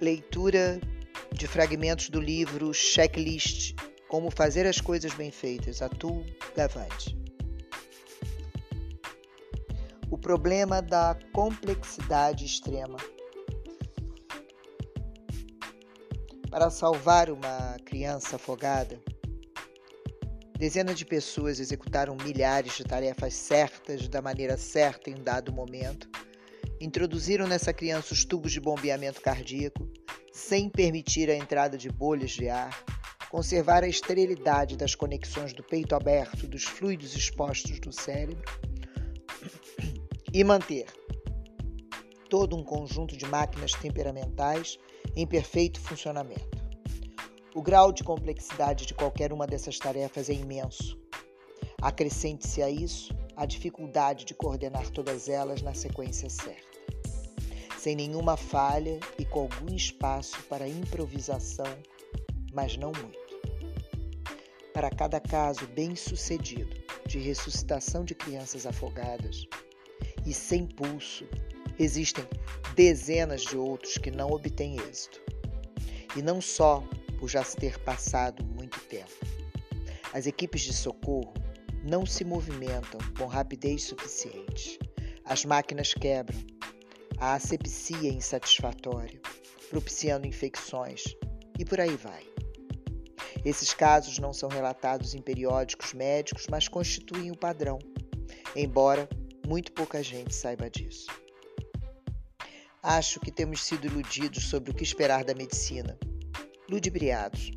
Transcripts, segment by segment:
Leitura de fragmentos do livro Checklist Como Fazer as Coisas Bem Feitas, Atul Gavande. O problema da complexidade extrema. Para salvar uma criança afogada, dezenas de pessoas executaram milhares de tarefas certas da maneira certa em um dado momento. Introduziram nessa criança os tubos de bombeamento cardíaco, sem permitir a entrada de bolhas de ar, conservar a esterilidade das conexões do peito aberto dos fluidos expostos do cérebro e manter todo um conjunto de máquinas temperamentais em perfeito funcionamento. O grau de complexidade de qualquer uma dessas tarefas é imenso. Acrescente-se a isso a dificuldade de coordenar todas elas na sequência certa sem nenhuma falha e com algum espaço para improvisação, mas não muito. Para cada caso bem-sucedido de ressuscitação de crianças afogadas e sem pulso, existem dezenas de outros que não obtêm êxito. E não só por já se ter passado muito tempo. As equipes de socorro não se movimentam com rapidez suficiente. As máquinas quebram a asepsia insatisfatória, propiciando infecções e por aí vai. Esses casos não são relatados em periódicos médicos, mas constituem o padrão, embora muito pouca gente saiba disso. Acho que temos sido iludidos sobre o que esperar da medicina. Ludibriados,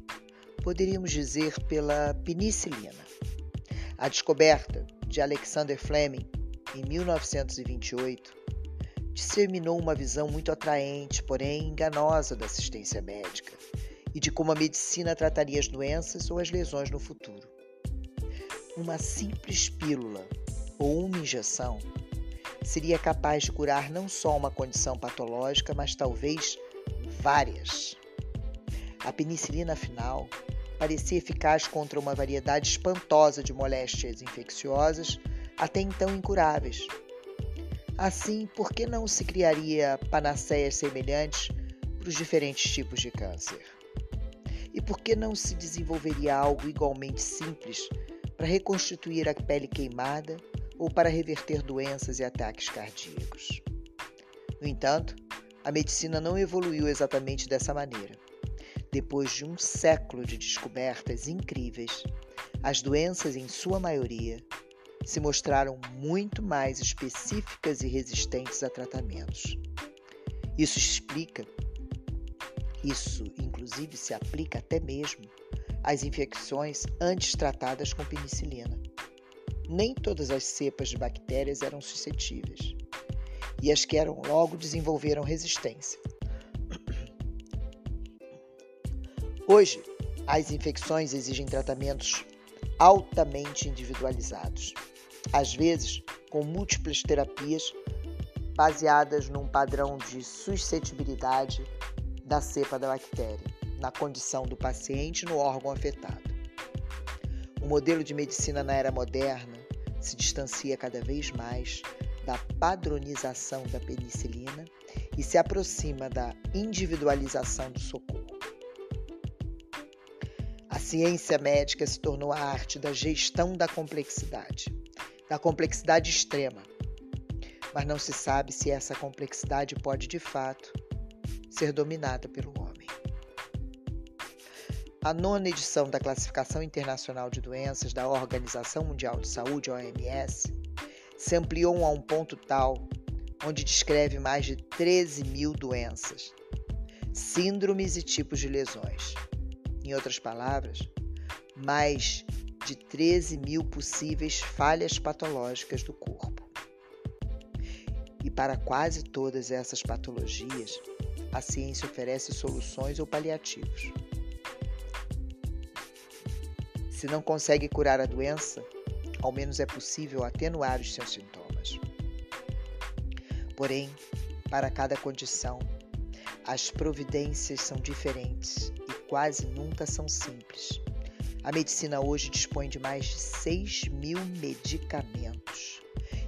poderíamos dizer pela penicilina. A descoberta de Alexander Fleming, em 1928, disseminou uma visão muito atraente, porém enganosa da assistência médica e de como a medicina trataria as doenças ou as lesões no futuro. Uma simples pílula ou uma injeção seria capaz de curar não só uma condição patológica, mas talvez várias. A penicilina, afinal, parecia eficaz contra uma variedade espantosa de moléstias infecciosas até então incuráveis Assim, por que não se criaria panaceias semelhantes para os diferentes tipos de câncer? E por que não se desenvolveria algo igualmente simples para reconstituir a pele queimada ou para reverter doenças e ataques cardíacos? No entanto, a medicina não evoluiu exatamente dessa maneira. Depois de um século de descobertas incríveis, as doenças, em sua maioria, se mostraram muito mais específicas e resistentes a tratamentos. Isso explica, isso inclusive se aplica até mesmo às infecções antes tratadas com penicilina. Nem todas as cepas de bactérias eram suscetíveis, e as que eram logo desenvolveram resistência. Hoje, as infecções exigem tratamentos altamente individualizados às vezes com múltiplas terapias baseadas num padrão de suscetibilidade da cepa da bactéria, na condição do paciente no órgão afetado. O modelo de medicina na era moderna se distancia cada vez mais da padronização da penicilina e se aproxima da individualização do socorro. A ciência médica se tornou a arte da gestão da complexidade da complexidade extrema, mas não se sabe se essa complexidade pode de fato ser dominada pelo homem. A nona edição da Classificação Internacional de Doenças da Organização Mundial de Saúde, OMS, se ampliou a um ponto tal onde descreve mais de 13 mil doenças, síndromes e tipos de lesões. Em outras palavras, mais de 13 mil possíveis falhas patológicas do corpo. E para quase todas essas patologias, a ciência oferece soluções ou paliativos. Se não consegue curar a doença, ao menos é possível atenuar os seus sintomas. Porém, para cada condição, as providências são diferentes e quase nunca são simples. A medicina hoje dispõe de mais de 6 mil medicamentos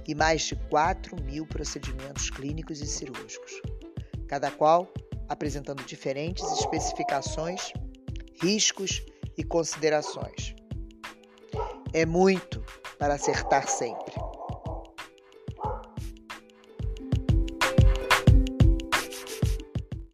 e mais de 4 mil procedimentos clínicos e cirúrgicos, cada qual apresentando diferentes especificações, riscos e considerações. É muito para acertar sempre.